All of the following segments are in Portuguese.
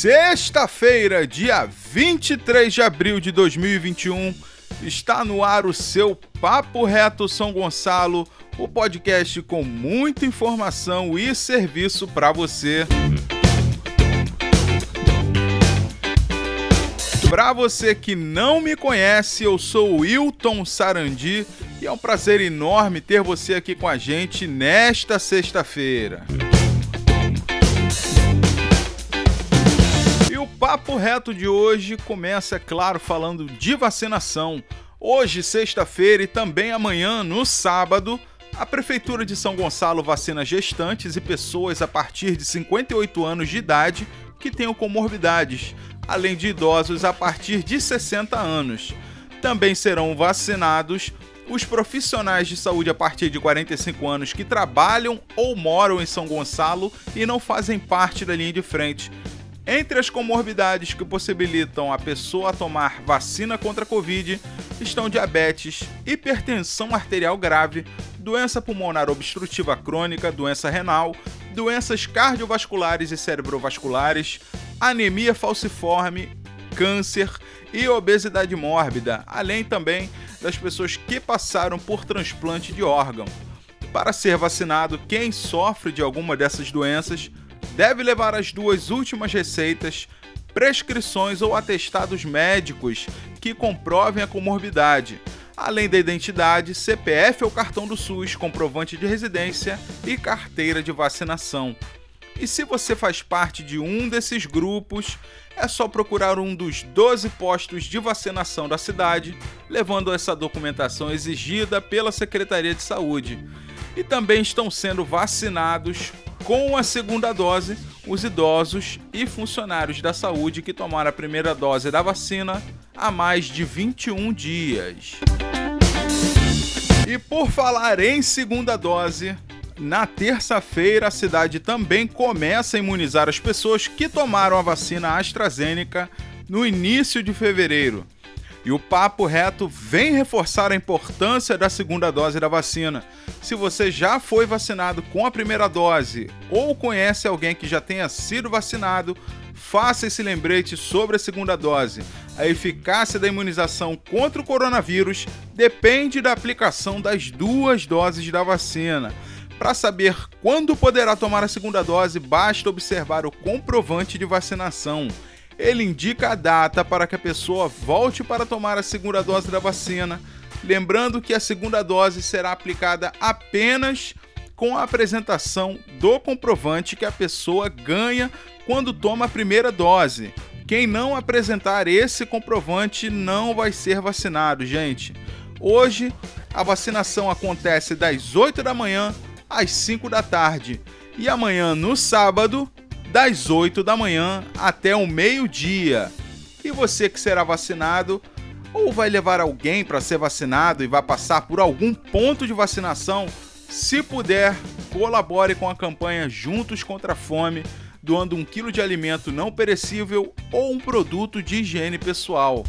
Sexta-feira, dia 23 de abril de 2021, está no ar o seu Papo Reto São Gonçalo, o podcast com muita informação e serviço para você. Para você que não me conhece, eu sou o Wilton Sarandi e é um prazer enorme ter você aqui com a gente nesta sexta-feira. Papo reto de hoje começa, é claro, falando de vacinação. Hoje, sexta-feira e também amanhã, no sábado, a Prefeitura de São Gonçalo vacina gestantes e pessoas a partir de 58 anos de idade que tenham comorbidades, além de idosos a partir de 60 anos. Também serão vacinados os profissionais de saúde a partir de 45 anos que trabalham ou moram em São Gonçalo e não fazem parte da linha de frente. Entre as comorbidades que possibilitam a pessoa tomar vacina contra a Covid estão diabetes, hipertensão arterial grave, doença pulmonar obstrutiva crônica, doença renal, doenças cardiovasculares e cerebrovasculares, anemia falciforme, câncer e obesidade mórbida, além também das pessoas que passaram por transplante de órgão. Para ser vacinado, quem sofre de alguma dessas doenças deve levar as duas últimas receitas, prescrições ou atestados médicos que comprovem a comorbidade, além da identidade, CPF ou cartão do SUS, comprovante de residência e carteira de vacinação. E se você faz parte de um desses grupos, é só procurar um dos 12 postos de vacinação da cidade, levando essa documentação exigida pela Secretaria de Saúde. E também estão sendo vacinados com a segunda dose os idosos e funcionários da saúde que tomaram a primeira dose da vacina há mais de 21 dias. E por falar em segunda dose, na terça-feira, a cidade também começa a imunizar as pessoas que tomaram a vacina AstraZeneca no início de fevereiro. E o Papo Reto vem reforçar a importância da segunda dose da vacina. Se você já foi vacinado com a primeira dose ou conhece alguém que já tenha sido vacinado, faça esse lembrete sobre a segunda dose. A eficácia da imunização contra o coronavírus depende da aplicação das duas doses da vacina. Para saber quando poderá tomar a segunda dose, basta observar o comprovante de vacinação. Ele indica a data para que a pessoa volte para tomar a segunda dose da vacina, lembrando que a segunda dose será aplicada apenas com a apresentação do comprovante que a pessoa ganha quando toma a primeira dose. Quem não apresentar esse comprovante não vai ser vacinado, gente. Hoje a vacinação acontece das 8 da manhã às 5 da tarde. E amanhã, no sábado, das 8 da manhã até o meio-dia. E você que será vacinado ou vai levar alguém para ser vacinado e vai passar por algum ponto de vacinação, se puder, colabore com a campanha Juntos contra a Fome, doando um quilo de alimento não perecível ou um produto de higiene pessoal.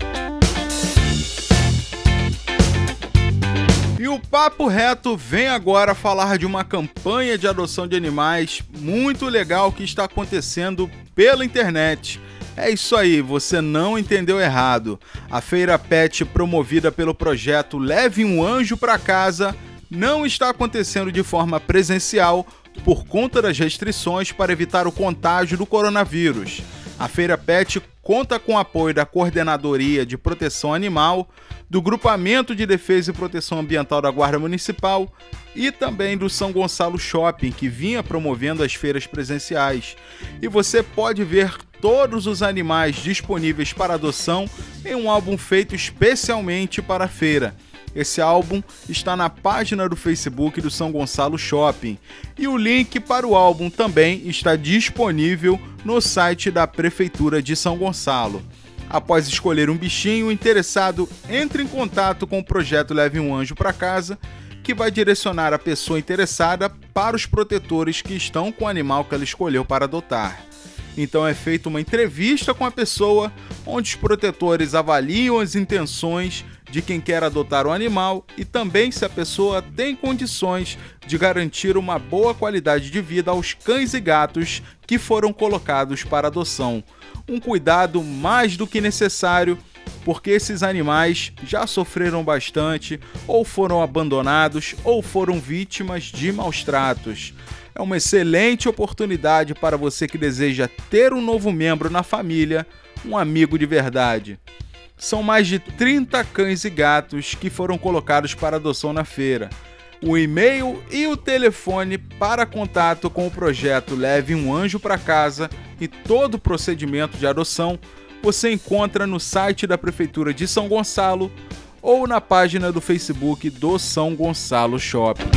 E o Papo Reto vem agora falar de uma campanha de adoção de animais muito legal que está acontecendo pela internet. É isso aí, você não entendeu errado. A feira pet promovida pelo projeto Leve um Anjo para Casa não está acontecendo de forma presencial por conta das restrições para evitar o contágio do coronavírus. A Feira Pet conta com o apoio da Coordenadoria de Proteção Animal, do Grupamento de Defesa e Proteção Ambiental da Guarda Municipal e também do São Gonçalo Shopping, que vinha promovendo as feiras presenciais. E você pode ver todos os animais disponíveis para adoção em um álbum feito especialmente para a feira. Esse álbum está na página do Facebook do São Gonçalo Shopping e o link para o álbum também está disponível no site da Prefeitura de São Gonçalo. Após escolher um bichinho interessado, entre em contato com o projeto Leve um Anjo para Casa, que vai direcionar a pessoa interessada para os protetores que estão com o animal que ela escolheu para adotar. Então é feita uma entrevista com a pessoa, onde os protetores avaliam as intenções de quem quer adotar um animal e também se a pessoa tem condições de garantir uma boa qualidade de vida aos cães e gatos que foram colocados para adoção. Um cuidado mais do que necessário porque esses animais já sofreram bastante, ou foram abandonados, ou foram vítimas de maus tratos. É uma excelente oportunidade para você que deseja ter um novo membro na família, um amigo de verdade. São mais de 30 cães e gatos que foram colocados para adoção na feira. O e-mail e o telefone para contato com o projeto Leve um Anjo para Casa e todo o procedimento de adoção você encontra no site da Prefeitura de São Gonçalo ou na página do Facebook do São Gonçalo Shopping.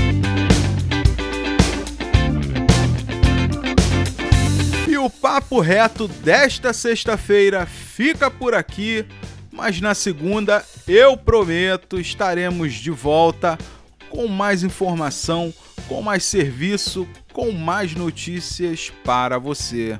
E o papo reto desta sexta-feira fica por aqui, mas na segunda, eu prometo, estaremos de volta com mais informação, com mais serviço, com mais notícias para você.